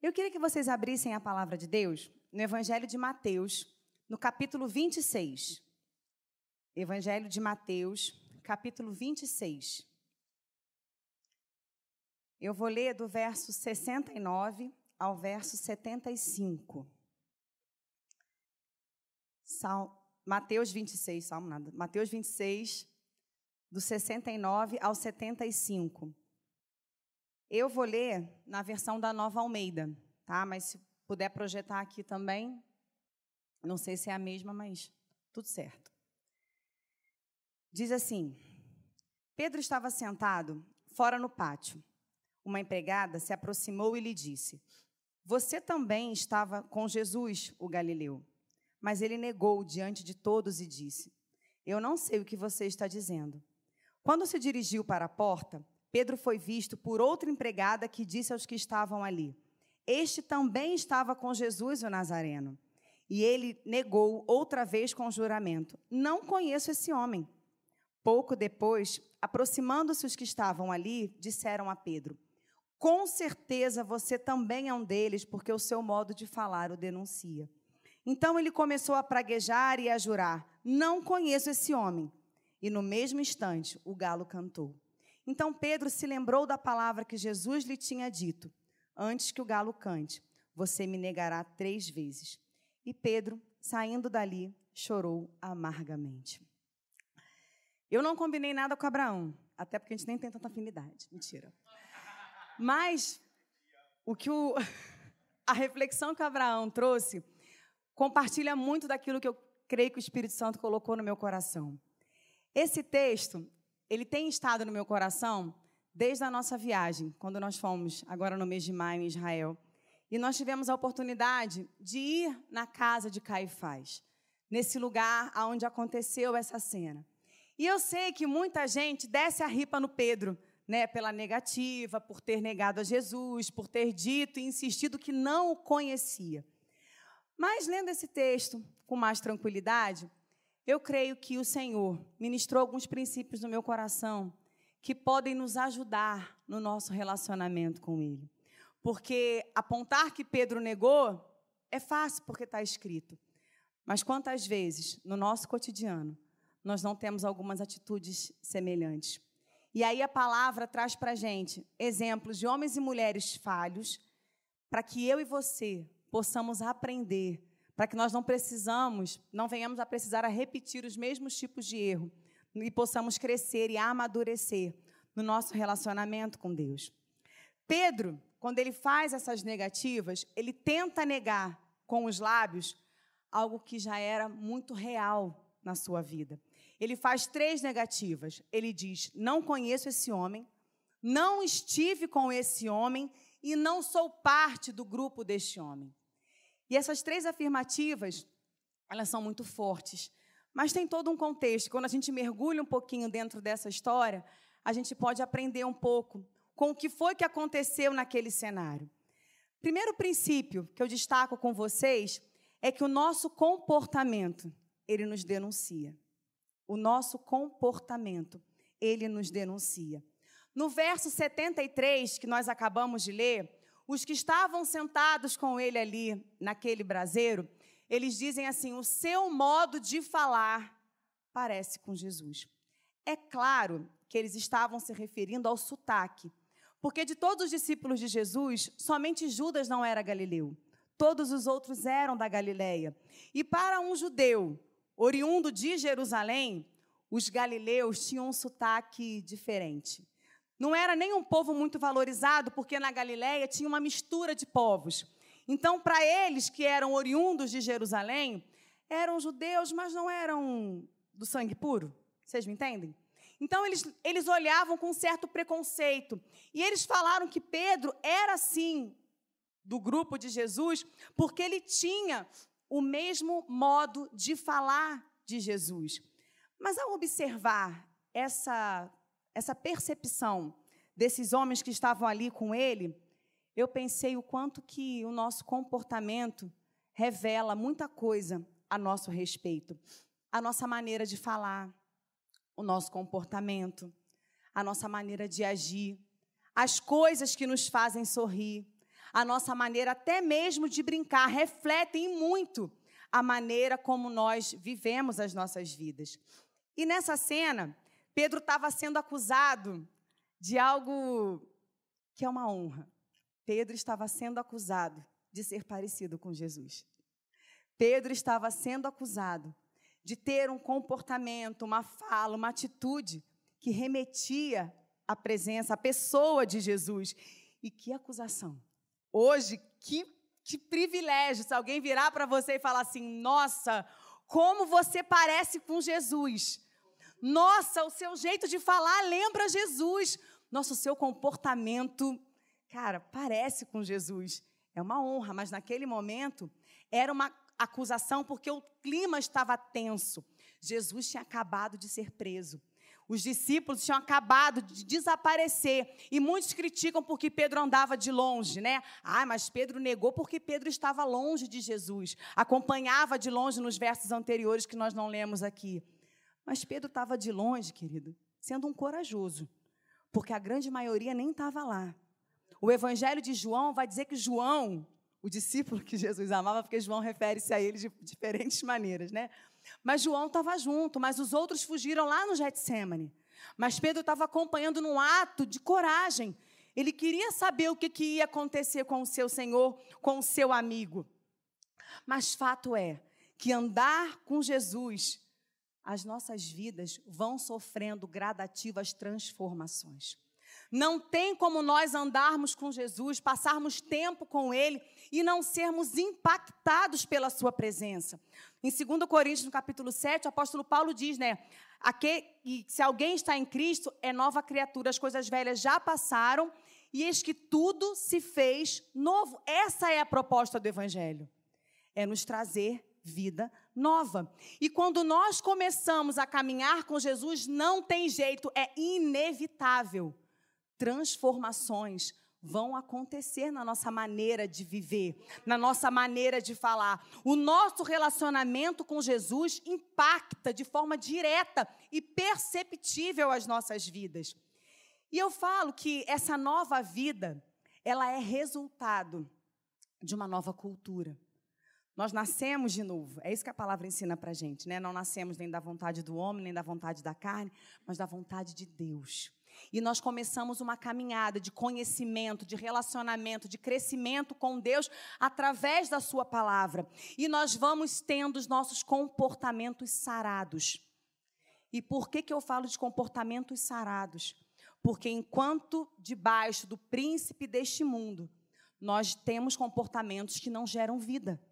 Eu queria que vocês abrissem a palavra de Deus no Evangelho de Mateus, no capítulo 26. Evangelho de Mateus, capítulo 26. Eu vou ler do verso 69 ao verso 75. Sal, Mateus 26, Salmo nada. Mateus 26, do 69 ao 75. Eu vou ler na versão da Nova Almeida, tá? Mas se puder projetar aqui também, não sei se é a mesma, mas tudo certo. Diz assim: Pedro estava sentado fora no pátio. Uma empregada se aproximou e lhe disse: Você também estava com Jesus, o galileu. Mas ele negou diante de todos e disse: Eu não sei o que você está dizendo. Quando se dirigiu para a porta, Pedro foi visto por outra empregada que disse aos que estavam ali: Este também estava com Jesus o Nazareno. E ele negou outra vez com juramento: Não conheço esse homem. Pouco depois, aproximando-se os que estavam ali, disseram a Pedro: Com certeza você também é um deles, porque o seu modo de falar o denuncia. Então ele começou a praguejar e a jurar: Não conheço esse homem. E no mesmo instante, o galo cantou. Então Pedro se lembrou da palavra que Jesus lhe tinha dito: Antes que o galo cante, você me negará três vezes. E Pedro, saindo dali, chorou amargamente. Eu não combinei nada com Abraão, até porque a gente nem tem tanta afinidade. Mentira. Mas o que o, a reflexão que Abraão trouxe compartilha muito daquilo que eu creio que o Espírito Santo colocou no meu coração. Esse texto ele tem estado no meu coração desde a nossa viagem, quando nós fomos, agora no mês de maio, em Israel. E nós tivemos a oportunidade de ir na casa de Caifás, nesse lugar onde aconteceu essa cena. E eu sei que muita gente desce a ripa no Pedro, né, pela negativa, por ter negado a Jesus, por ter dito e insistido que não o conhecia. Mas lendo esse texto com mais tranquilidade, eu creio que o Senhor ministrou alguns princípios no meu coração que podem nos ajudar no nosso relacionamento com Ele. Porque apontar que Pedro negou é fácil, porque está escrito. Mas quantas vezes, no nosso cotidiano, nós não temos algumas atitudes semelhantes? E aí a palavra traz para a gente exemplos de homens e mulheres falhos, para que eu e você possamos aprender para que nós não precisamos, não venhamos a precisar a repetir os mesmos tipos de erro e possamos crescer e amadurecer no nosso relacionamento com Deus. Pedro, quando ele faz essas negativas, ele tenta negar com os lábios algo que já era muito real na sua vida. Ele faz três negativas. Ele diz: Não conheço esse homem, não estive com esse homem e não sou parte do grupo deste homem. E essas três afirmativas, elas são muito fortes, mas tem todo um contexto. Quando a gente mergulha um pouquinho dentro dessa história, a gente pode aprender um pouco com o que foi que aconteceu naquele cenário. Primeiro princípio que eu destaco com vocês é que o nosso comportamento, ele nos denuncia. O nosso comportamento, ele nos denuncia. No verso 73 que nós acabamos de ler, os que estavam sentados com ele ali, naquele braseiro, eles dizem assim: o seu modo de falar parece com Jesus. É claro que eles estavam se referindo ao sotaque, porque de todos os discípulos de Jesus, somente Judas não era galileu. Todos os outros eram da Galileia. E para um judeu oriundo de Jerusalém, os galileus tinham um sotaque diferente. Não era nem um povo muito valorizado, porque na Galiléia tinha uma mistura de povos. Então, para eles que eram oriundos de Jerusalém, eram judeus, mas não eram do sangue puro. Vocês me entendem? Então, eles, eles olhavam com certo preconceito. E eles falaram que Pedro era, sim, do grupo de Jesus, porque ele tinha o mesmo modo de falar de Jesus. Mas, ao observar essa essa percepção desses homens que estavam ali com ele, eu pensei o quanto que o nosso comportamento revela muita coisa a nosso respeito. A nossa maneira de falar, o nosso comportamento, a nossa maneira de agir, as coisas que nos fazem sorrir, a nossa maneira até mesmo de brincar, refletem muito a maneira como nós vivemos as nossas vidas. E nessa cena, Pedro estava sendo acusado de algo que é uma honra. Pedro estava sendo acusado de ser parecido com Jesus. Pedro estava sendo acusado de ter um comportamento, uma fala, uma atitude que remetia à presença, à pessoa de Jesus. E que acusação! Hoje, que, que privilégio se alguém virar para você e falar assim: nossa, como você parece com Jesus. Nossa, o seu jeito de falar lembra Jesus. Nossa, o seu comportamento, cara, parece com Jesus. É uma honra, mas naquele momento era uma acusação porque o clima estava tenso. Jesus tinha acabado de ser preso. Os discípulos tinham acabado de desaparecer. E muitos criticam porque Pedro andava de longe, né? Ah, mas Pedro negou porque Pedro estava longe de Jesus. Acompanhava de longe nos versos anteriores que nós não lemos aqui. Mas Pedro estava de longe, querido, sendo um corajoso. Porque a grande maioria nem estava lá. O evangelho de João vai dizer que João, o discípulo que Jesus amava, porque João refere-se a ele de diferentes maneiras, né? Mas João estava junto, mas os outros fugiram lá no Getsemane. Mas Pedro estava acompanhando num ato de coragem. Ele queria saber o que, que ia acontecer com o seu Senhor, com o seu amigo. Mas fato é que andar com Jesus, as nossas vidas vão sofrendo gradativas transformações. Não tem como nós andarmos com Jesus, passarmos tempo com Ele e não sermos impactados pela Sua presença. Em 2 Coríntios, no capítulo 7, o apóstolo Paulo diz, né? Aqui, se alguém está em Cristo, é nova criatura, as coisas velhas já passaram e eis que tudo se fez novo. Essa é a proposta do Evangelho. É nos trazer vida nova. E quando nós começamos a caminhar com Jesus, não tem jeito, é inevitável transformações vão acontecer na nossa maneira de viver, na nossa maneira de falar. O nosso relacionamento com Jesus impacta de forma direta e perceptível as nossas vidas. E eu falo que essa nova vida, ela é resultado de uma nova cultura. Nós nascemos de novo, é isso que a palavra ensina para gente, né? Não nascemos nem da vontade do homem, nem da vontade da carne, mas da vontade de Deus. E nós começamos uma caminhada de conhecimento, de relacionamento, de crescimento com Deus através da Sua palavra. E nós vamos tendo os nossos comportamentos sarados. E por que, que eu falo de comportamentos sarados? Porque enquanto debaixo do príncipe deste mundo, nós temos comportamentos que não geram vida.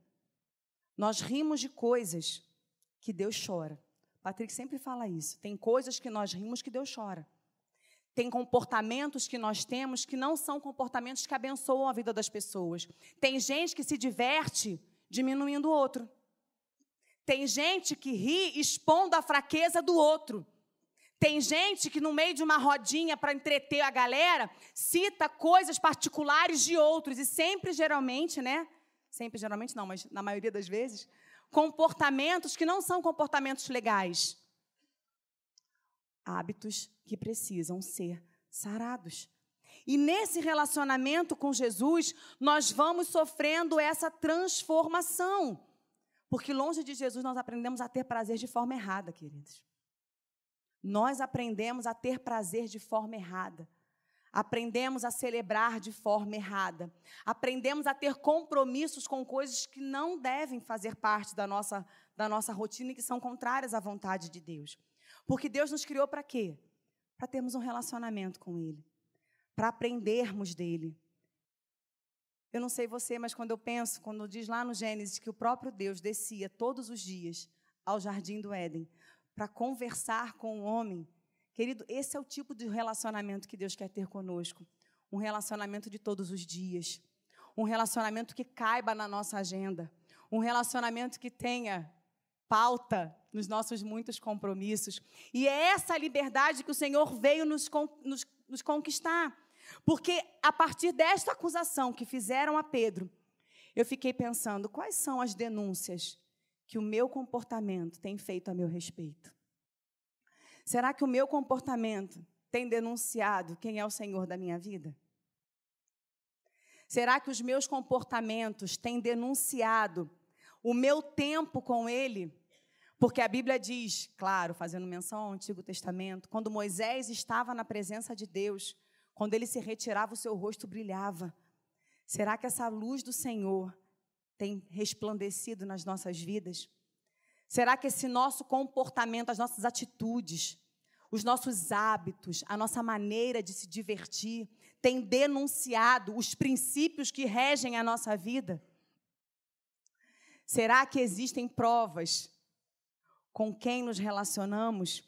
Nós rimos de coisas que Deus chora. Patrick sempre fala isso. Tem coisas que nós rimos que Deus chora. Tem comportamentos que nós temos que não são comportamentos que abençoam a vida das pessoas. Tem gente que se diverte diminuindo o outro. Tem gente que ri expondo a fraqueza do outro. Tem gente que, no meio de uma rodinha para entreter a galera, cita coisas particulares de outros. E sempre, geralmente, né? Sempre, geralmente não, mas na maioria das vezes, comportamentos que não são comportamentos legais hábitos que precisam ser sarados. E nesse relacionamento com Jesus, nós vamos sofrendo essa transformação. Porque longe de Jesus nós aprendemos a ter prazer de forma errada, queridos. Nós aprendemos a ter prazer de forma errada. Aprendemos a celebrar de forma errada. Aprendemos a ter compromissos com coisas que não devem fazer parte da nossa, da nossa rotina e que são contrárias à vontade de Deus. Porque Deus nos criou para quê? Para termos um relacionamento com Ele, para aprendermos dele. Eu não sei você, mas quando eu penso, quando diz lá no Gênesis que o próprio Deus descia todos os dias ao jardim do Éden para conversar com o homem, querido, esse é o tipo de relacionamento que Deus quer ter conosco. Um relacionamento de todos os dias. Um relacionamento que caiba na nossa agenda. Um relacionamento que tenha pauta nos nossos muitos compromissos. E é essa liberdade que o Senhor veio nos, nos, nos conquistar. Porque a partir desta acusação que fizeram a Pedro, eu fiquei pensando: quais são as denúncias que o meu comportamento tem feito a meu respeito? Será que o meu comportamento tem denunciado quem é o Senhor da minha vida? Será que os meus comportamentos têm denunciado o meu tempo com Ele? Porque a Bíblia diz, claro, fazendo menção ao Antigo Testamento, quando Moisés estava na presença de Deus, quando ele se retirava, o seu rosto brilhava. Será que essa luz do Senhor tem resplandecido nas nossas vidas? Será que esse nosso comportamento, as nossas atitudes, os nossos hábitos, a nossa maneira de se divertir, tem denunciado os princípios que regem a nossa vida? Será que existem provas com quem nos relacionamos?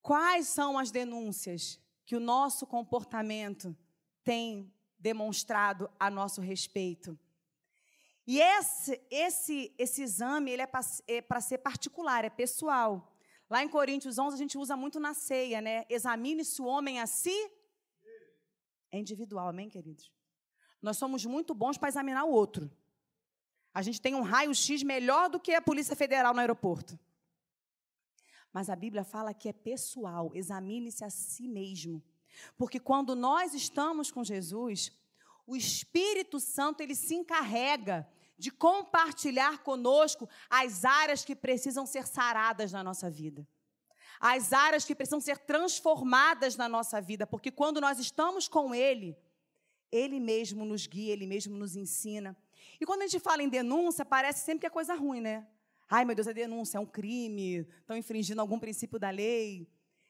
Quais são as denúncias que o nosso comportamento tem demonstrado a nosso respeito? E esse, esse, esse exame ele é para é ser particular, é pessoal. Lá em Coríntios 11, a gente usa muito na ceia, né? Examine-se o homem a si. É individual, amém, queridos? Nós somos muito bons para examinar o outro. A gente tem um raio-x melhor do que a Polícia Federal no aeroporto. Mas a Bíblia fala que é pessoal, examine-se a si mesmo. Porque quando nós estamos com Jesus, o Espírito Santo ele se encarrega de compartilhar conosco as áreas que precisam ser saradas na nossa vida. As áreas que precisam ser transformadas na nossa vida, porque quando nós estamos com Ele, Ele mesmo nos guia, Ele mesmo nos ensina. E quando a gente fala em denúncia, parece sempre que é coisa ruim, né? Ai, meu Deus, é denúncia, é um crime, estão infringindo algum princípio da lei.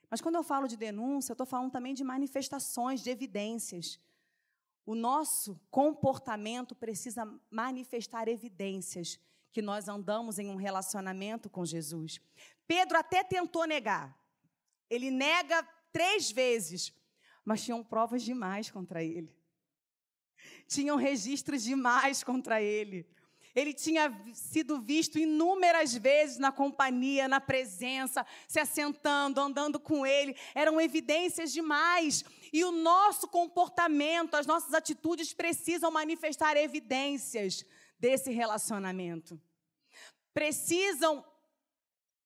Mas quando eu falo de denúncia, eu estou falando também de manifestações, de evidências. O nosso comportamento precisa manifestar evidências que nós andamos em um relacionamento com Jesus. Pedro até tentou negar. Ele nega três vezes, mas tinham provas demais contra ele. Tinham registros demais contra ele. Ele tinha sido visto inúmeras vezes na companhia, na presença, se assentando, andando com ele. Eram evidências demais. E o nosso comportamento, as nossas atitudes precisam manifestar evidências desse relacionamento. Precisam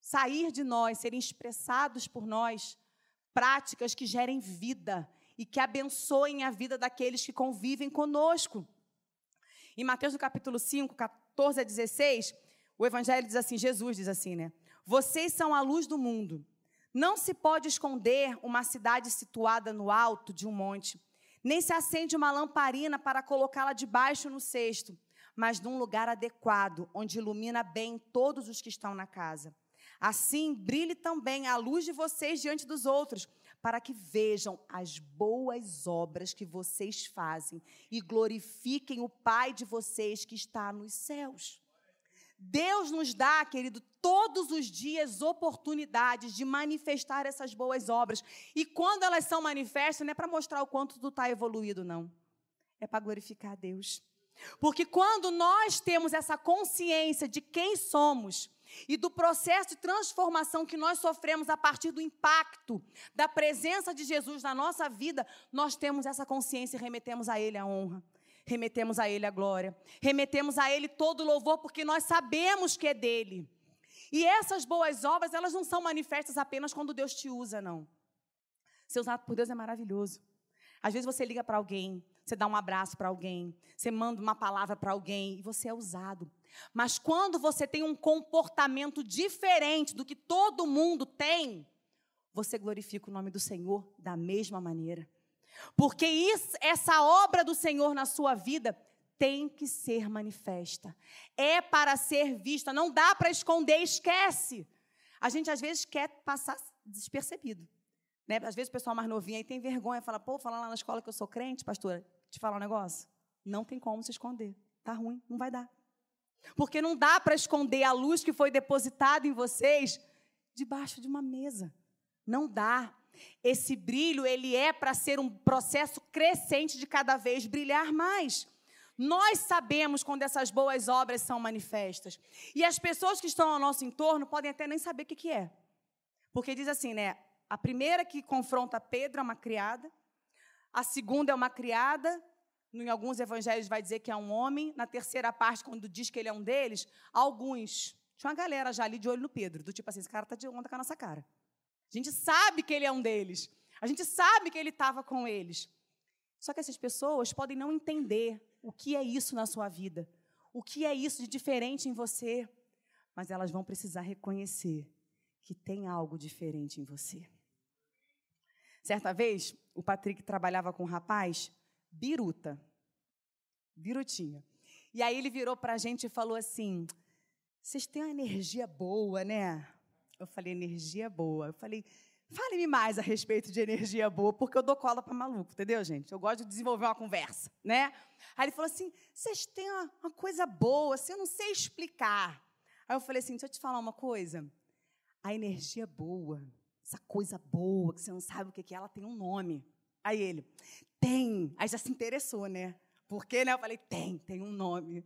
sair de nós, serem expressados por nós práticas que gerem vida e que abençoem a vida daqueles que convivem conosco. Em Mateus no capítulo 5, 14 a 16, o evangelho diz assim, Jesus diz assim, né? Vocês são a luz do mundo. Não se pode esconder uma cidade situada no alto de um monte, nem se acende uma lamparina para colocá-la debaixo no cesto, mas num lugar adequado, onde ilumina bem todos os que estão na casa. Assim, brilhe também a luz de vocês diante dos outros, para que vejam as boas obras que vocês fazem e glorifiquem o Pai de vocês que está nos céus. Deus nos dá, querido, todos os dias oportunidades de manifestar essas boas obras. E quando elas são manifestas, não é para mostrar o quanto tu está evoluído, não. É para glorificar a Deus. Porque quando nós temos essa consciência de quem somos, e do processo de transformação que nós sofremos a partir do impacto da presença de Jesus na nossa vida, nós temos essa consciência e remetemos a Ele a honra, remetemos a Ele a glória, remetemos a Ele todo o louvor, porque nós sabemos que é dele. E essas boas obras, elas não são manifestas apenas quando Deus te usa, não. Ser usado por Deus é maravilhoso. Às vezes você liga para alguém, você dá um abraço para alguém, você manda uma palavra para alguém e você é usado. Mas quando você tem um comportamento diferente do que todo mundo tem, você glorifica o nome do Senhor da mesma maneira. Porque isso, essa obra do Senhor na sua vida tem que ser manifesta. É para ser vista, não dá para esconder, esquece. A gente às vezes quer passar despercebido. Né? Às vezes o pessoal mais novinho aí tem vergonha, fala, pô, falar lá na escola que eu sou crente, pastora, te falar um negócio. Não tem como se esconder. Tá ruim, não vai dar. Porque não dá para esconder a luz que foi depositada em vocês debaixo de uma mesa. Não dá. Esse brilho, ele é para ser um processo crescente de cada vez brilhar mais. Nós sabemos quando essas boas obras são manifestas. E as pessoas que estão ao nosso entorno podem até nem saber o que, que é. Porque diz assim, né? A primeira que confronta Pedro é uma criada, a segunda é uma criada, em alguns evangelhos vai dizer que é um homem, na terceira parte, quando diz que ele é um deles, alguns. Tinha uma galera já ali de olho no Pedro, do tipo assim: esse cara está de onda com a nossa cara. A gente sabe que ele é um deles. A gente sabe que ele estava com eles. Só que essas pessoas podem não entender o que é isso na sua vida, o que é isso de diferente em você, mas elas vão precisar reconhecer que tem algo diferente em você. Certa vez, o Patrick trabalhava com um rapaz, biruta, birutinha. E aí ele virou para a gente e falou assim: vocês têm uma energia boa, né? Eu falei, energia boa. Eu falei, fale-me mais a respeito de energia boa, porque eu dou cola para maluco, entendeu, gente? Eu gosto de desenvolver uma conversa, né? Aí ele falou assim: vocês têm uma, uma coisa boa, assim, eu não sei explicar. Aí eu falei assim: deixa eu te falar uma coisa. A energia boa, essa coisa boa, que você não sabe o que é, ela tem um nome. Aí ele, tem. Aí já se interessou, né? Por quê, né? Eu falei, tem, tem um nome.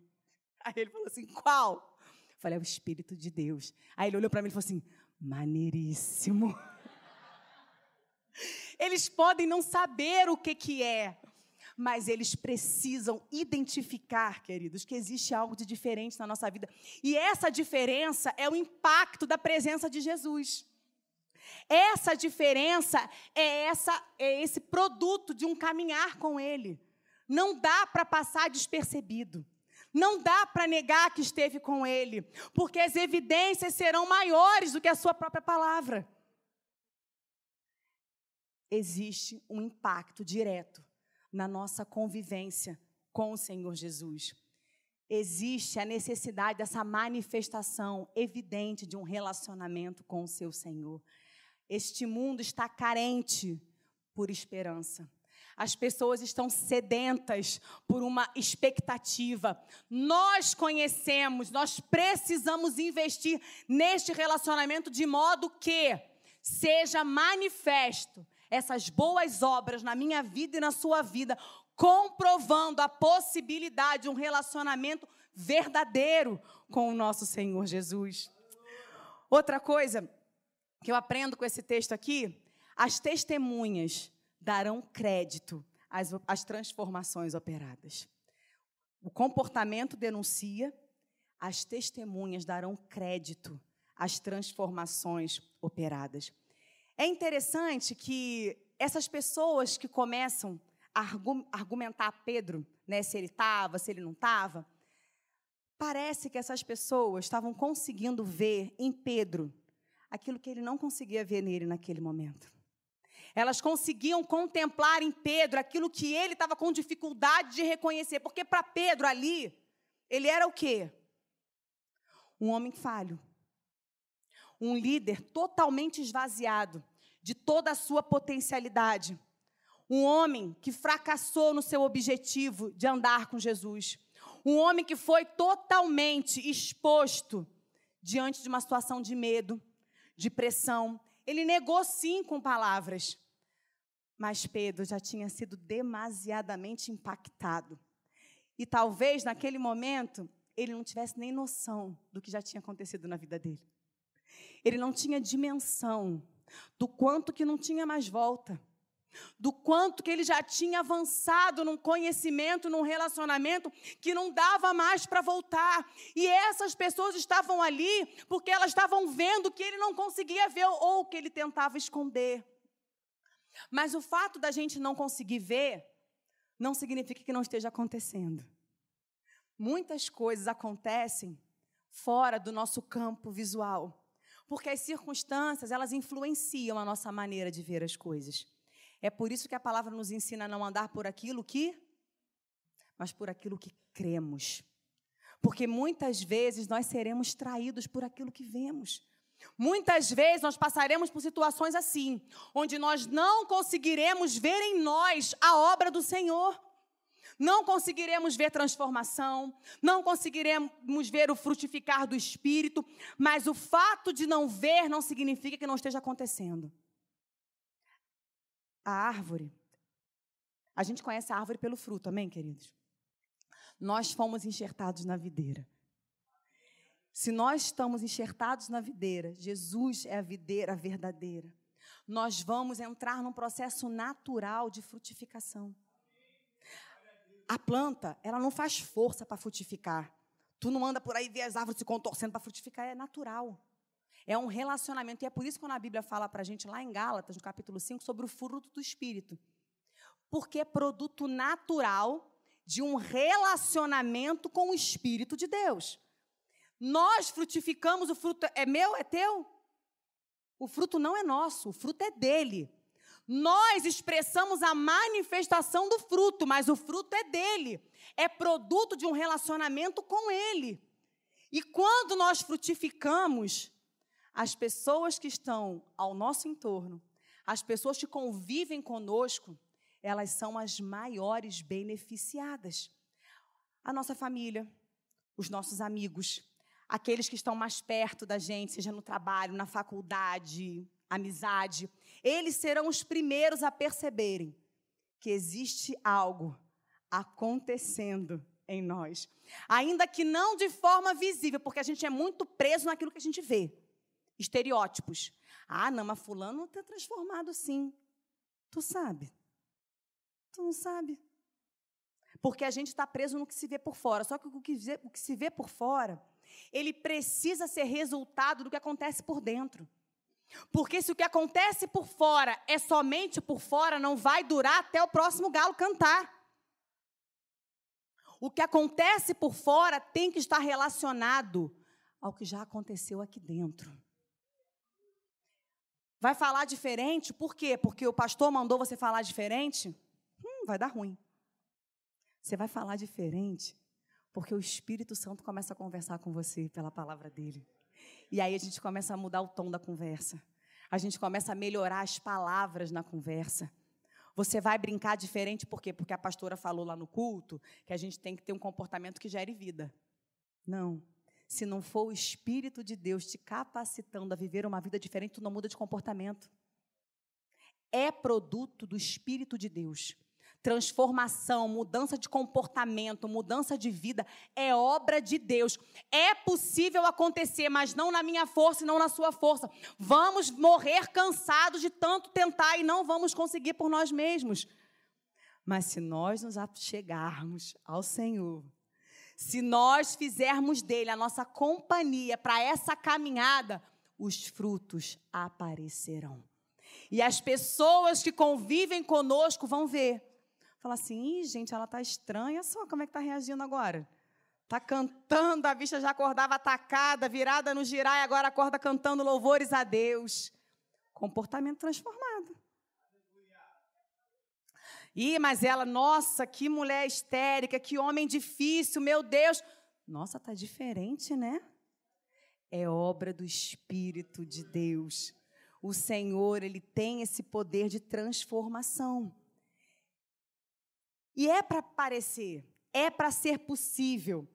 Aí ele falou assim, qual? Eu falei, é o Espírito de Deus. Aí ele olhou para mim e falou assim, maneiríssimo. Eles podem não saber o que, que é, mas eles precisam identificar, queridos, que existe algo de diferente na nossa vida. E essa diferença é o impacto da presença de Jesus. Essa diferença é essa é esse produto de um caminhar com ele. Não dá para passar despercebido. Não dá para negar que esteve com ele, porque as evidências serão maiores do que a sua própria palavra. Existe um impacto direto na nossa convivência com o Senhor Jesus. Existe a necessidade dessa manifestação evidente de um relacionamento com o seu Senhor. Este mundo está carente por esperança. As pessoas estão sedentas por uma expectativa. Nós conhecemos, nós precisamos investir neste relacionamento de modo que seja manifesto essas boas obras na minha vida e na sua vida, comprovando a possibilidade de um relacionamento verdadeiro com o nosso Senhor Jesus. Outra coisa que eu aprendo com esse texto aqui, as testemunhas darão crédito às, às transformações operadas. O comportamento denuncia, as testemunhas darão crédito às transformações operadas. É interessante que essas pessoas que começam a argumentar Pedro, né, se ele estava, se ele não estava, parece que essas pessoas estavam conseguindo ver em Pedro aquilo que ele não conseguia ver nele naquele momento. Elas conseguiam contemplar em Pedro aquilo que ele estava com dificuldade de reconhecer, porque para Pedro ali, ele era o quê? Um homem falho. Um líder totalmente esvaziado de toda a sua potencialidade. Um homem que fracassou no seu objetivo de andar com Jesus. Um homem que foi totalmente exposto diante de uma situação de medo, de pressão. Ele negou sim com palavras. Mas Pedro já tinha sido demasiadamente impactado. E talvez naquele momento ele não tivesse nem noção do que já tinha acontecido na vida dele. Ele não tinha dimensão do quanto que não tinha mais volta, do quanto que ele já tinha avançado num conhecimento, num relacionamento que não dava mais para voltar. E essas pessoas estavam ali porque elas estavam vendo que ele não conseguia ver ou que ele tentava esconder. Mas o fato da gente não conseguir ver não significa que não esteja acontecendo. Muitas coisas acontecem fora do nosso campo visual, porque as circunstâncias, elas influenciam a nossa maneira de ver as coisas. É por isso que a palavra nos ensina a não andar por aquilo que mas por aquilo que cremos. Porque muitas vezes nós seremos traídos por aquilo que vemos. Muitas vezes nós passaremos por situações assim, onde nós não conseguiremos ver em nós a obra do Senhor. Não conseguiremos ver transformação, não conseguiremos ver o frutificar do Espírito, mas o fato de não ver não significa que não esteja acontecendo. A árvore, a gente conhece a árvore pelo fruto, amém, queridos? Nós fomos enxertados na videira. Se nós estamos enxertados na videira, Jesus é a videira verdadeira, nós vamos entrar num processo natural de frutificação. A planta, ela não faz força para frutificar. Tu não anda por aí ver as árvores se contorcendo para frutificar, é natural. É um relacionamento. E é por isso que quando a Bíblia fala para a gente lá em Gálatas, no capítulo 5, sobre o fruto do Espírito. Porque é produto natural de um relacionamento com o Espírito de Deus. Nós frutificamos, o fruto é meu, é teu? O fruto não é nosso, o fruto é dele. Nós expressamos a manifestação do fruto, mas o fruto é dele. É produto de um relacionamento com ele. E quando nós frutificamos, as pessoas que estão ao nosso entorno, as pessoas que convivem conosco, elas são as maiores beneficiadas. A nossa família, os nossos amigos, aqueles que estão mais perto da gente, seja no trabalho, na faculdade, amizade, eles serão os primeiros a perceberem que existe algo acontecendo em nós. Ainda que não de forma visível, porque a gente é muito preso naquilo que a gente vê. Estereótipos. Ah, não, mas fulano está transformado sim. Tu sabe. Tu não sabe. Porque a gente está preso no que se vê por fora. Só que o que, o que se vê por fora, ele precisa ser resultado do que acontece por dentro. Porque se o que acontece por fora é somente por fora, não vai durar até o próximo galo cantar. O que acontece por fora tem que estar relacionado ao que já aconteceu aqui dentro. Vai falar diferente? Por quê? Porque o pastor mandou você falar diferente? Hum, vai dar ruim. Você vai falar diferente porque o Espírito Santo começa a conversar com você pela palavra dele. E aí a gente começa a mudar o tom da conversa. A gente começa a melhorar as palavras na conversa. Você vai brincar diferente por quê? Porque a pastora falou lá no culto que a gente tem que ter um comportamento que gere vida. Não. Se não for o Espírito de Deus te capacitando a viver uma vida diferente, tu não muda de comportamento. É produto do Espírito de Deus transformação, mudança de comportamento, mudança de vida, é obra de Deus. É possível acontecer, mas não na minha força e não na sua força. Vamos morrer cansados de tanto tentar e não vamos conseguir por nós mesmos. Mas se nós nos achegarmos ao Senhor, se nós fizermos dele a nossa companhia para essa caminhada, os frutos aparecerão. E as pessoas que convivem conosco vão ver Fala assim, Ih, gente, ela está estranha, só como é que está reagindo agora? Está cantando, a bicha já acordava atacada, virada no girar, e agora acorda cantando louvores a Deus. Comportamento transformado. Ih, mas ela, nossa, que mulher histérica, que homem difícil, meu Deus. Nossa, tá diferente, né? É obra do Espírito de Deus. O Senhor, ele tem esse poder de transformação. E é para parecer, é para ser possível.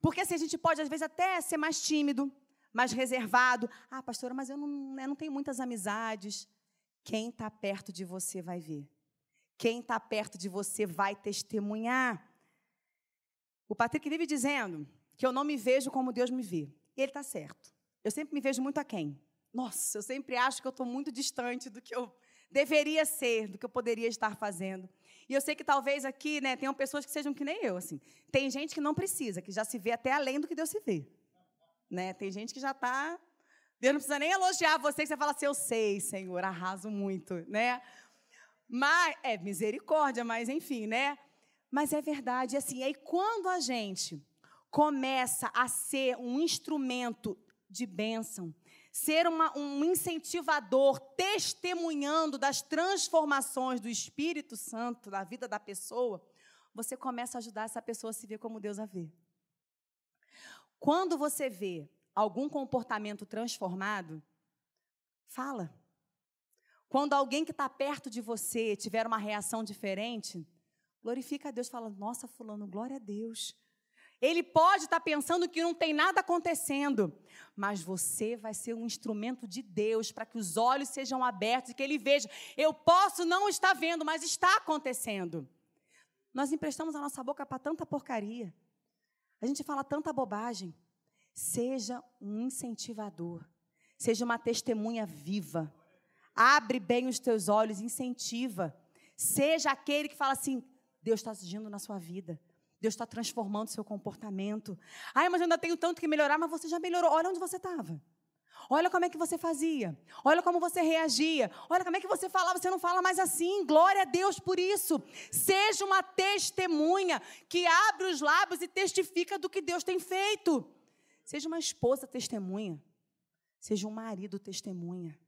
Porque assim, a gente pode, às vezes, até ser mais tímido, mais reservado. Ah, pastora, mas eu não, eu não tenho muitas amizades. Quem está perto de você vai ver. Quem está perto de você vai testemunhar. O Patrick vive dizendo que eu não me vejo como Deus me vê. E ele está certo. Eu sempre me vejo muito aquém. Nossa, eu sempre acho que eu estou muito distante do que eu deveria ser, do que eu poderia estar fazendo. E eu sei que talvez aqui, né, tenham pessoas que sejam que nem eu, assim. Tem gente que não precisa, que já se vê até além do que Deus se vê. Né? Tem gente que já está... Deus não precisa nem elogiar você, que você fala assim, eu sei, Senhor, arraso muito, né? Mas, é misericórdia, mas enfim, né? Mas é verdade, assim, aí quando a gente começa a ser um instrumento de bênção, ser uma, um incentivador, testemunhando das transformações do Espírito Santo na vida da pessoa, você começa a ajudar essa pessoa a se ver como Deus a vê. Quando você vê algum comportamento transformado, fala. Quando alguém que está perto de você tiver uma reação diferente, glorifica a Deus, fala: Nossa, Fulano, glória a Deus. Ele pode estar pensando que não tem nada acontecendo, mas você vai ser um instrumento de Deus para que os olhos sejam abertos e que ele veja. Eu posso não estar vendo, mas está acontecendo. Nós emprestamos a nossa boca para tanta porcaria. A gente fala tanta bobagem. Seja um incentivador. Seja uma testemunha viva. Abre bem os teus olhos, incentiva. Seja aquele que fala assim: Deus está agindo na sua vida. Deus está transformando o seu comportamento. Ai, mas eu ainda tenho tanto que melhorar, mas você já melhorou. Olha onde você estava. Olha como é que você fazia. Olha como você reagia. Olha como é que você falava. Você não fala mais assim. Glória a Deus por isso. Seja uma testemunha que abre os lábios e testifica do que Deus tem feito. Seja uma esposa testemunha. Seja um marido testemunha.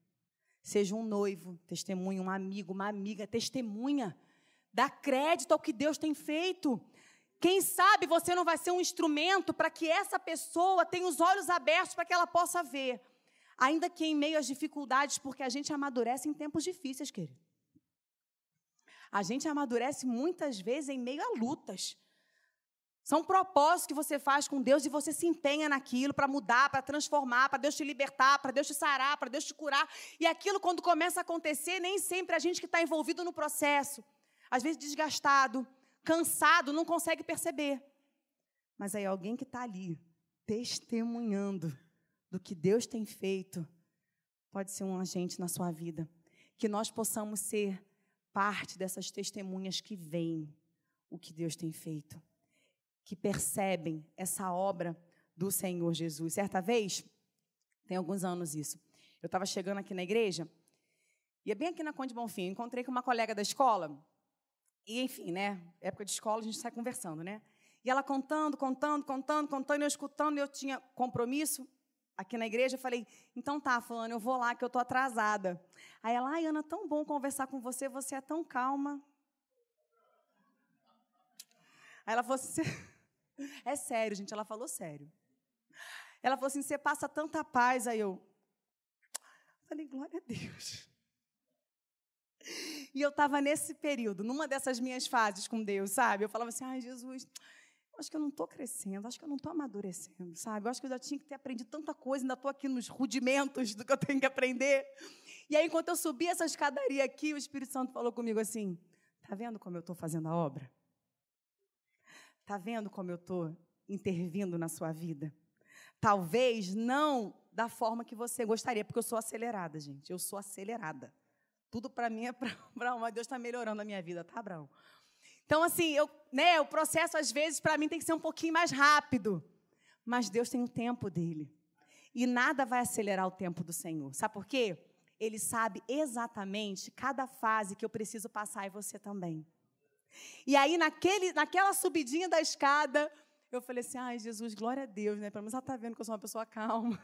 Seja um noivo testemunha, um amigo, uma amiga testemunha. Dá crédito ao que Deus tem feito. Quem sabe você não vai ser um instrumento para que essa pessoa tenha os olhos abertos para que ela possa ver. Ainda que em meio às dificuldades, porque a gente amadurece em tempos difíceis, querido. A gente amadurece muitas vezes em meio a lutas. São propósitos que você faz com Deus e você se empenha naquilo para mudar, para transformar, para Deus te libertar, para Deus te sarar, para Deus te curar. E aquilo, quando começa a acontecer, nem sempre a gente que está envolvido no processo, às vezes desgastado, cansado, não consegue perceber. Mas aí alguém que está ali, testemunhando do que Deus tem feito, pode ser um agente na sua vida. Que nós possamos ser parte dessas testemunhas que veem o que Deus tem feito, que percebem essa obra do Senhor Jesus. Certa vez, tem alguns anos isso, eu estava chegando aqui na igreja, e é bem aqui na Conde Bonfim, encontrei com uma colega da escola, e, enfim, né? Época de escola, a gente sai conversando, né? E ela contando, contando, contando, contando, eu escutando, eu tinha compromisso aqui na igreja. Eu falei, então tá, falando, eu vou lá que eu tô atrasada. Aí ela, ai, Ana, tão bom conversar com você, você é tão calma. Aí ela falou assim, é sério, gente, ela falou sério. Ela falou assim, você passa tanta paz. Aí eu falei, glória a Deus. E eu estava nesse período, numa dessas minhas fases com Deus, sabe? Eu falava assim, ai, Jesus, acho que eu não estou crescendo, acho que eu não estou amadurecendo, sabe? Eu acho que eu já tinha que ter aprendido tanta coisa, ainda estou aqui nos rudimentos do que eu tenho que aprender. E aí, enquanto eu subi essa escadaria aqui, o Espírito Santo falou comigo assim: Tá vendo como eu estou fazendo a obra? Tá vendo como eu estou intervindo na sua vida? Talvez não da forma que você gostaria, porque eu sou acelerada, gente. Eu sou acelerada. Tudo para mim é para mas Deus está melhorando a minha vida, tá, Abraão? Então, assim, eu, né, o processo, às vezes, para mim tem que ser um pouquinho mais rápido. Mas Deus tem o tempo dele. E nada vai acelerar o tempo do Senhor. Sabe por quê? Ele sabe exatamente cada fase que eu preciso passar e você também. E aí, naquele, naquela subidinha da escada, eu falei assim: ai, Jesus, glória a Deus, né? Pelo menos ela está vendo que eu sou uma pessoa calma.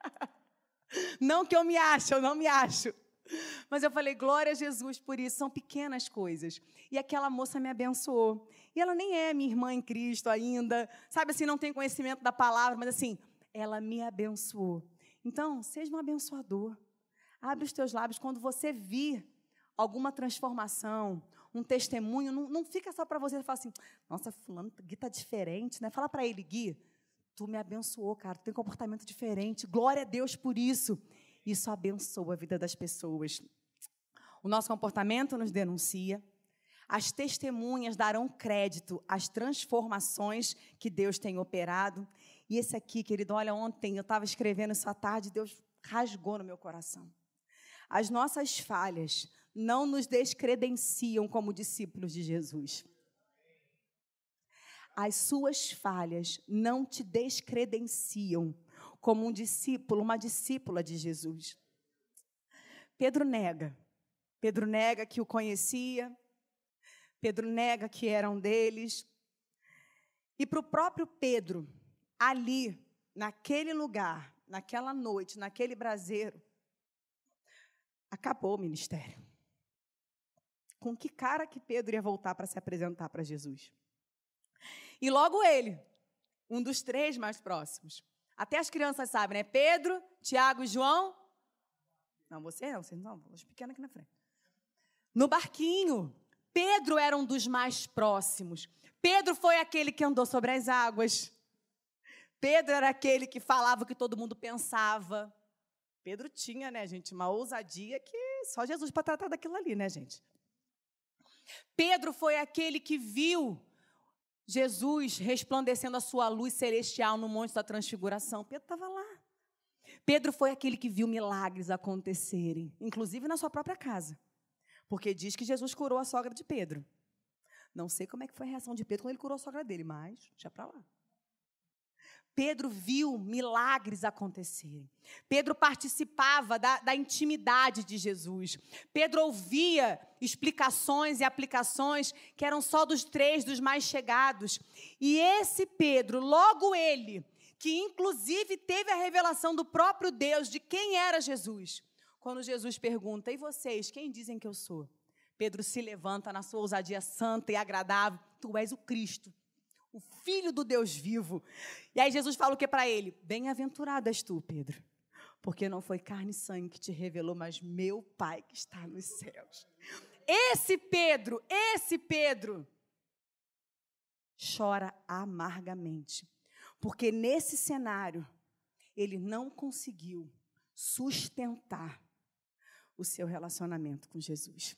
não que eu me ache, eu não me acho. Mas eu falei, glória a Jesus por isso, são pequenas coisas. E aquela moça me abençoou. E ela nem é minha irmã em Cristo ainda, sabe assim, não tem conhecimento da palavra, mas assim, ela me abençoou. Então, seja um abençoador. Abre os teus lábios quando você vir alguma transformação, um testemunho, não, não fica só para você falar assim, nossa, fulano, Gui está diferente, né? Fala para ele, Gui, tu me abençoou, cara, tu tem um comportamento diferente, glória a Deus por isso. Isso abençoa a vida das pessoas. O nosso comportamento nos denuncia. As testemunhas darão crédito às transformações que Deus tem operado. E esse aqui, querido, olha, ontem eu estava escrevendo isso à tarde, Deus rasgou no meu coração. As nossas falhas não nos descredenciam como discípulos de Jesus. As suas falhas não te descredenciam como um discípulo, uma discípula de Jesus. Pedro nega. Pedro nega que o conhecia. Pedro nega que era um deles. E para o próprio Pedro, ali, naquele lugar, naquela noite, naquele braseiro, acabou o ministério. Com que cara que Pedro ia voltar para se apresentar para Jesus? E logo ele, um dos três mais próximos, até as crianças sabem, né? Pedro, Tiago e João. Não, você não, você não, os pequenos aqui na frente. No barquinho. Pedro era um dos mais próximos. Pedro foi aquele que andou sobre as águas. Pedro era aquele que falava o que todo mundo pensava. Pedro tinha, né, gente, uma ousadia que só Jesus para tratar daquilo ali, né, gente? Pedro foi aquele que viu Jesus resplandecendo a sua luz celestial no Monte da Transfiguração. Pedro estava lá. Pedro foi aquele que viu milagres acontecerem, inclusive na sua própria casa. Porque diz que Jesus curou a sogra de Pedro. Não sei como é que foi a reação de Pedro quando ele curou a sogra dele, mas já para lá. Pedro viu milagres acontecerem. Pedro participava da, da, intimidade de Jesus. Pedro ouvia explicações e aplicações que eram só dos três, dos mais chegados. E esse Pedro, logo ele, que inclusive teve a revelação do próprio Deus de quem era Jesus, quando Jesus pergunta: E vocês, quem dizem que eu sou? Pedro se levanta na sua ousadia santa e agradável: Tu és o Cristo o filho do Deus vivo. E aí Jesus fala o que para ele? Bem-aventurado és tu, Pedro, porque não foi carne e sangue que te revelou, mas meu Pai que está nos céus. Esse Pedro, esse Pedro, chora amargamente, porque nesse cenário ele não conseguiu sustentar o seu relacionamento com Jesus.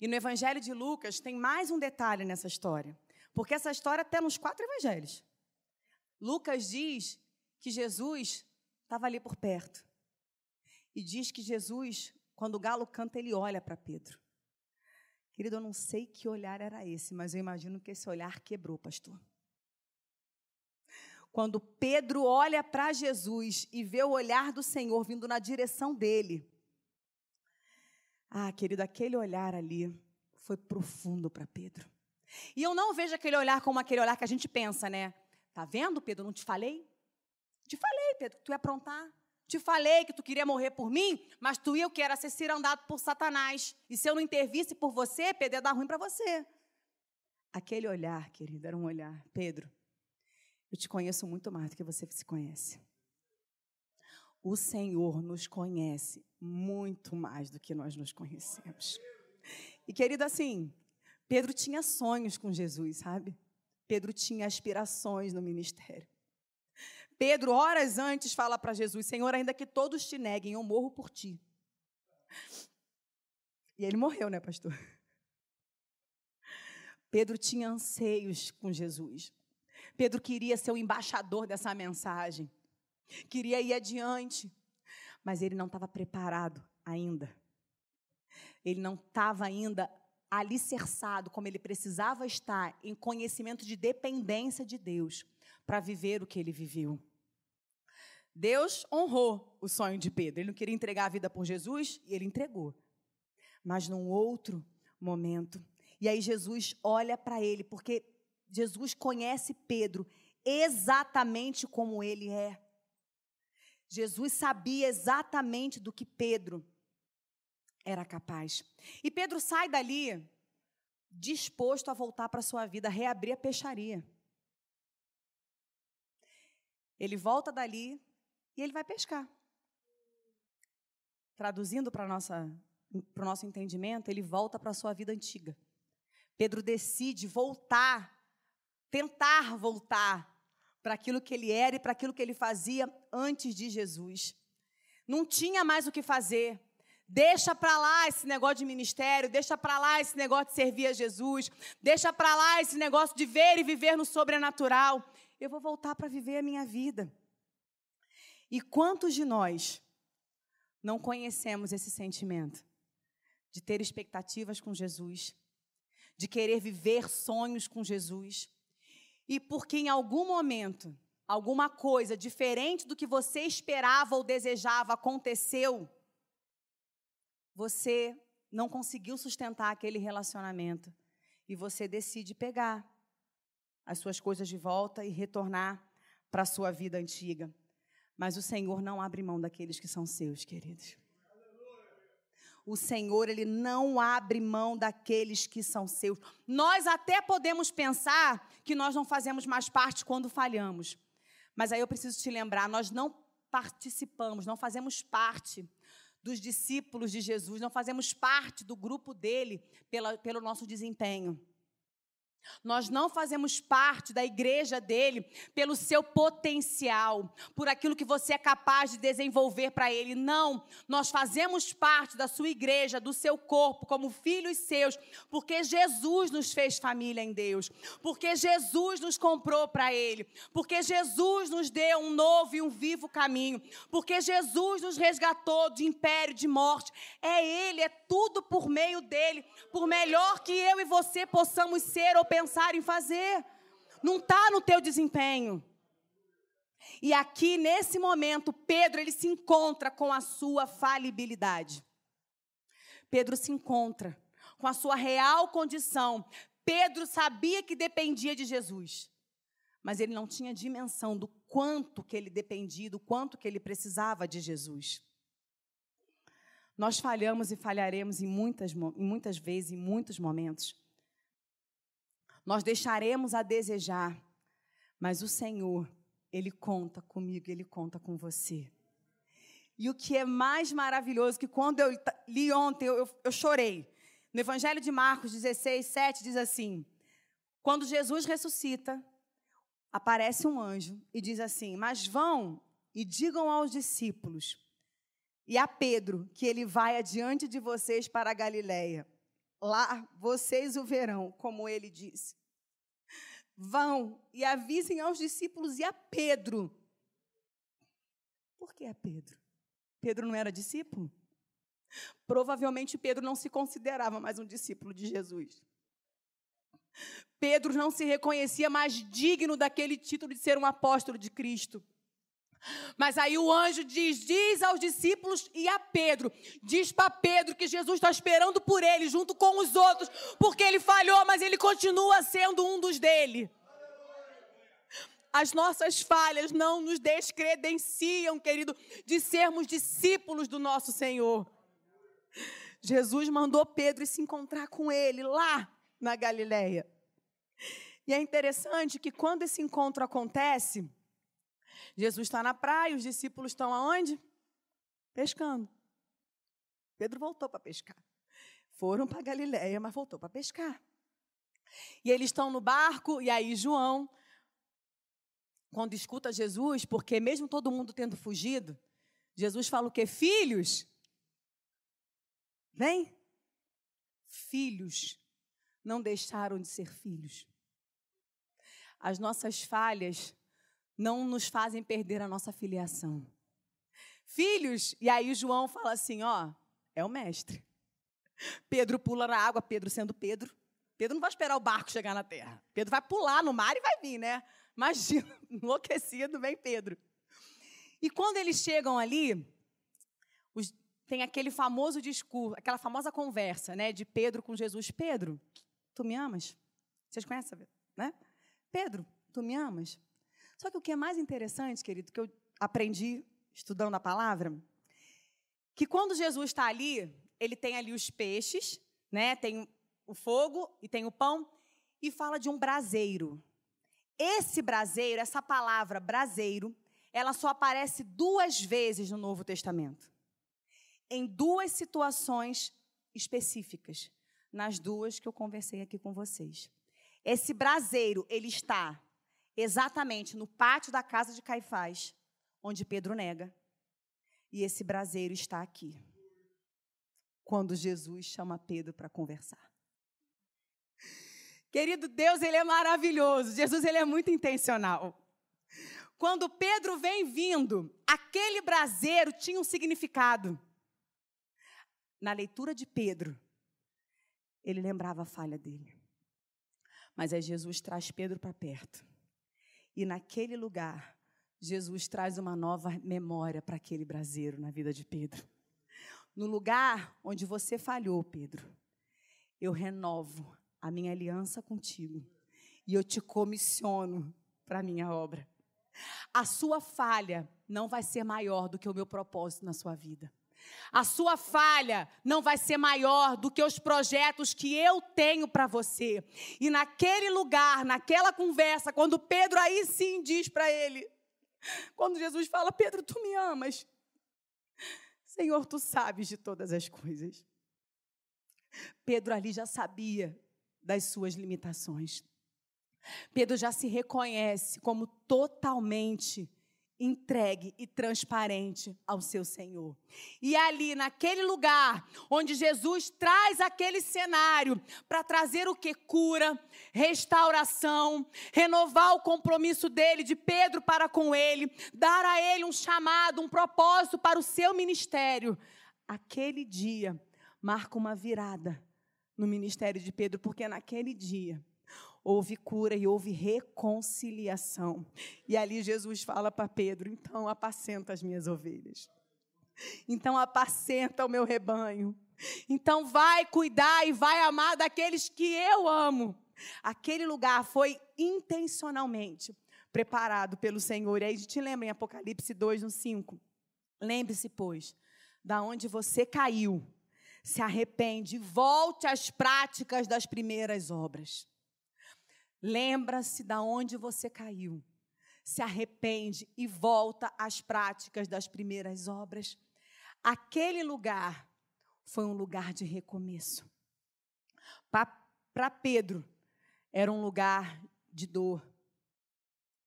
E no Evangelho de Lucas tem mais um detalhe nessa história. Porque essa história está nos quatro evangelhos. Lucas diz que Jesus estava ali por perto. E diz que Jesus, quando o galo canta, ele olha para Pedro. Querido, eu não sei que olhar era esse, mas eu imagino que esse olhar quebrou, pastor. Quando Pedro olha para Jesus e vê o olhar do Senhor vindo na direção dele. Ah, querido, aquele olhar ali foi profundo para Pedro. E eu não vejo aquele olhar como aquele olhar que a gente pensa, né? Tá vendo, Pedro? Não te falei? Te falei, Pedro, que tu ia aprontar. Te falei que tu queria morrer por mim, mas tu ia o que era ser cirandado por Satanás. E se eu não intervisse por você, Pedro ia dar ruim para você. Aquele olhar, querido, era um olhar. Pedro, eu te conheço muito mais do que você se conhece. O Senhor nos conhece muito mais do que nós nos conhecemos. E, querido, assim, Pedro tinha sonhos com Jesus, sabe? Pedro tinha aspirações no ministério. Pedro, horas antes, fala para Jesus: Senhor, ainda que todos te neguem, eu morro por ti. E ele morreu, né, pastor? Pedro tinha anseios com Jesus. Pedro queria ser o embaixador dessa mensagem. Queria ir adiante. Mas ele não estava preparado ainda. Ele não estava ainda alicerçado como ele precisava estar em conhecimento de dependência de Deus para viver o que ele viveu. Deus honrou o sonho de Pedro. Ele não queria entregar a vida por Jesus e ele entregou. Mas num outro momento. E aí Jesus olha para ele, porque Jesus conhece Pedro exatamente como ele é. Jesus sabia exatamente do que Pedro era capaz. E Pedro sai dali disposto a voltar para sua vida, reabrir a peixaria. Ele volta dali e ele vai pescar. Traduzindo para o nosso entendimento, ele volta para a sua vida antiga. Pedro decide voltar, tentar voltar para aquilo que ele era e para aquilo que ele fazia antes de Jesus. Não tinha mais o que fazer. Deixa para lá esse negócio de ministério, deixa para lá esse negócio de servir a Jesus, deixa para lá esse negócio de ver e viver no sobrenatural. Eu vou voltar para viver a minha vida. E quantos de nós não conhecemos esse sentimento de ter expectativas com Jesus, de querer viver sonhos com Jesus, e porque em algum momento alguma coisa diferente do que você esperava ou desejava aconteceu, você não conseguiu sustentar aquele relacionamento e você decide pegar as suas coisas de volta e retornar para a sua vida antiga. Mas o Senhor não abre mão daqueles que são seus, queridos. O Senhor, Ele não abre mão daqueles que são seus. Nós até podemos pensar que nós não fazemos mais parte quando falhamos. Mas aí eu preciso te lembrar: nós não participamos, não fazemos parte dos discípulos de Jesus, não fazemos parte do grupo dele pela, pelo nosso desempenho. Nós não fazemos parte da igreja dele pelo seu potencial, por aquilo que você é capaz de desenvolver para ele. Não, nós fazemos parte da sua igreja, do seu corpo, como filhos seus, porque Jesus nos fez família em Deus, porque Jesus nos comprou para ele, porque Jesus nos deu um novo e um vivo caminho, porque Jesus nos resgatou de império, de morte. É ele, é tudo por meio dele, por melhor que eu e você possamos ser ou pensar em fazer. Não está no teu desempenho. E aqui, nesse momento, Pedro ele se encontra com a sua falibilidade. Pedro se encontra com a sua real condição. Pedro sabia que dependia de Jesus, mas ele não tinha dimensão do quanto que ele dependia, do quanto que ele precisava de Jesus. Nós falhamos e falharemos em muitas, em muitas vezes, em muitos momentos. Nós deixaremos a desejar, mas o Senhor, Ele conta comigo, Ele conta com você. E o que é mais maravilhoso, que quando eu li ontem, eu, eu, chorei. No Evangelho de Marcos 16, 7 diz assim: Quando Jesus ressuscita, aparece um anjo e diz assim: Mas vão e digam aos discípulos e a Pedro que ele vai adiante de vocês para a Galiléia. Lá vocês o verão, como ele disse. Vão e avisem aos discípulos e a Pedro. Por que a Pedro? Pedro não era discípulo? Provavelmente Pedro não se considerava mais um discípulo de Jesus. Pedro não se reconhecia mais digno daquele título de ser um apóstolo de Cristo. Mas aí o anjo diz: diz aos discípulos e a Pedro, diz para Pedro que Jesus está esperando por ele, junto com os outros, porque ele falhou, mas ele continua sendo um dos dele. As nossas falhas não nos descredenciam, querido, de sermos discípulos do nosso Senhor. Jesus mandou Pedro se encontrar com ele lá na Galileia. E é interessante que quando esse encontro acontece, Jesus está na praia, os discípulos estão aonde? Pescando. Pedro voltou para pescar. Foram para Galiléia, mas voltou para pescar. E eles estão no barco, e aí João, quando escuta Jesus, porque mesmo todo mundo tendo fugido, Jesus fala o quê? Filhos, vem. Filhos não deixaram de ser filhos. As nossas falhas não nos fazem perder a nossa filiação. Filhos, e aí João fala assim: ó, é o mestre. Pedro pula na água, Pedro sendo Pedro. Pedro não vai esperar o barco chegar na terra. Pedro vai pular no mar e vai vir, né? Imagina, enlouquecido vem Pedro. E quando eles chegam ali, os, tem aquele famoso discurso, aquela famosa conversa, né, de Pedro com Jesus. Pedro, tu me amas? Vocês conhecem, né? Pedro, tu me amas? Só que o que é mais interessante, querido, que eu aprendi estudando a palavra, que quando Jesus está ali, ele tem ali os peixes, né? Tem o fogo e tem o pão e fala de um braseiro. Esse braseiro, essa palavra braseiro, ela só aparece duas vezes no Novo Testamento. Em duas situações específicas, nas duas que eu conversei aqui com vocês. Esse braseiro, ele está exatamente no pátio da casa de Caifás, onde Pedro nega. E esse braseiro está aqui. Quando Jesus chama Pedro para conversar. Querido Deus, ele é maravilhoso. Jesus, ele é muito intencional. Quando Pedro vem vindo, aquele braseiro tinha um significado. Na leitura de Pedro, ele lembrava a falha dele. Mas aí Jesus traz Pedro para perto. E naquele lugar, Jesus traz uma nova memória para aquele braseiro na vida de Pedro. No lugar onde você falhou, Pedro, eu renovo a minha aliança contigo e eu te comissiono para a minha obra. A sua falha não vai ser maior do que o meu propósito na sua vida. A sua falha não vai ser maior do que os projetos que eu tenho para você. E naquele lugar, naquela conversa, quando Pedro aí sim diz para ele, quando Jesus fala: Pedro, tu me amas. Senhor, tu sabes de todas as coisas. Pedro ali já sabia das suas limitações. Pedro já se reconhece como totalmente entregue e transparente ao seu Senhor. E ali, naquele lugar, onde Jesus traz aquele cenário para trazer o que? Cura, restauração, renovar o compromisso dele, de Pedro para com ele, dar a ele um chamado, um propósito para o seu ministério. Aquele dia marca uma virada no ministério de Pedro, porque naquele dia houve cura e houve reconciliação. E ali Jesus fala para Pedro: então apacenta as minhas ovelhas. Então apacenta o meu rebanho. Então vai cuidar e vai amar daqueles que eu amo. Aquele lugar foi intencionalmente preparado pelo Senhor. E aí a gente lembra em Apocalipse 2, no 5. Lembre-se, pois, da onde você caiu, se arrepende, volte às práticas das primeiras obras. Lembra-se da onde você caiu, se arrepende e volta às práticas das primeiras obras. Aquele lugar foi um lugar de recomeço. Para Pedro, era um lugar de dor.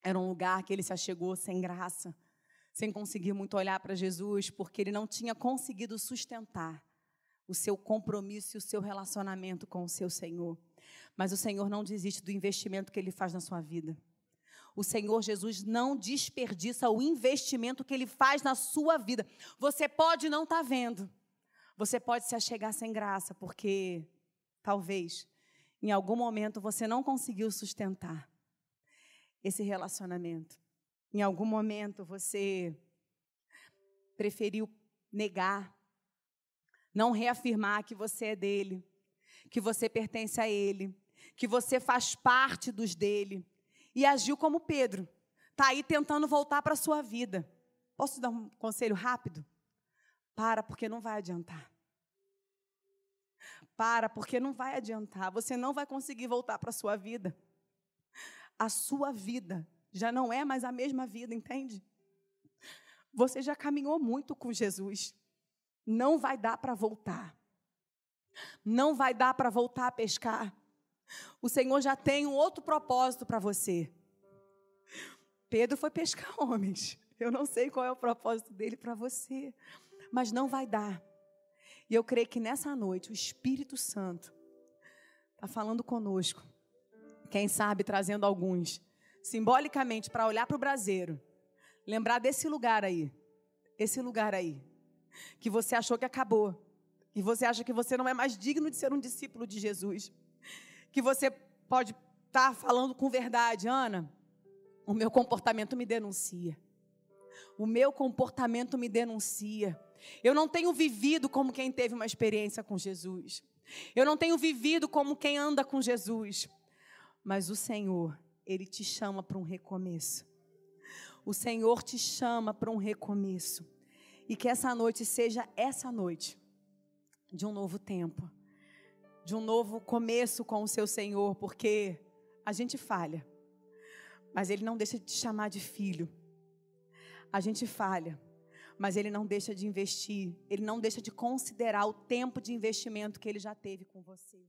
Era um lugar que ele se achegou sem graça, sem conseguir muito olhar para Jesus, porque ele não tinha conseguido sustentar o seu compromisso e o seu relacionamento com o seu Senhor. Mas o Senhor não desiste do investimento que ele faz na sua vida. O Senhor Jesus não desperdiça o investimento que ele faz na sua vida. Você pode não estar tá vendo. Você pode se achegar sem graça, porque talvez em algum momento você não conseguiu sustentar esse relacionamento. Em algum momento você preferiu negar, não reafirmar que você é dele, que você pertence a ele, que você faz parte dos dele e agiu como Pedro. Está aí tentando voltar para a sua vida. Posso dar um conselho rápido? Para, porque não vai adiantar. Para, porque não vai adiantar. Você não vai conseguir voltar para a sua vida. A sua vida já não é mais a mesma vida, entende? Você já caminhou muito com Jesus. Não vai dar para voltar. Não vai dar para voltar a pescar. O Senhor já tem um outro propósito para você. Pedro foi pescar homens. Eu não sei qual é o propósito dele para você, mas não vai dar. E eu creio que nessa noite o Espírito Santo está falando conosco. Quem sabe trazendo alguns, simbolicamente, para olhar para o braseiro. Lembrar desse lugar aí. Esse lugar aí. Que você achou que acabou. Que você acha que você não é mais digno de ser um discípulo de Jesus que você pode estar tá falando com verdade, Ana. O meu comportamento me denuncia. O meu comportamento me denuncia. Eu não tenho vivido como quem teve uma experiência com Jesus. Eu não tenho vivido como quem anda com Jesus. Mas o Senhor, Ele te chama para um recomeço. O Senhor te chama para um recomeço. E que essa noite seja essa noite de um novo tempo de um novo começo com o seu Senhor, porque a gente falha, mas Ele não deixa de te chamar de filho. A gente falha, mas Ele não deixa de investir, Ele não deixa de considerar o tempo de investimento que Ele já teve com você.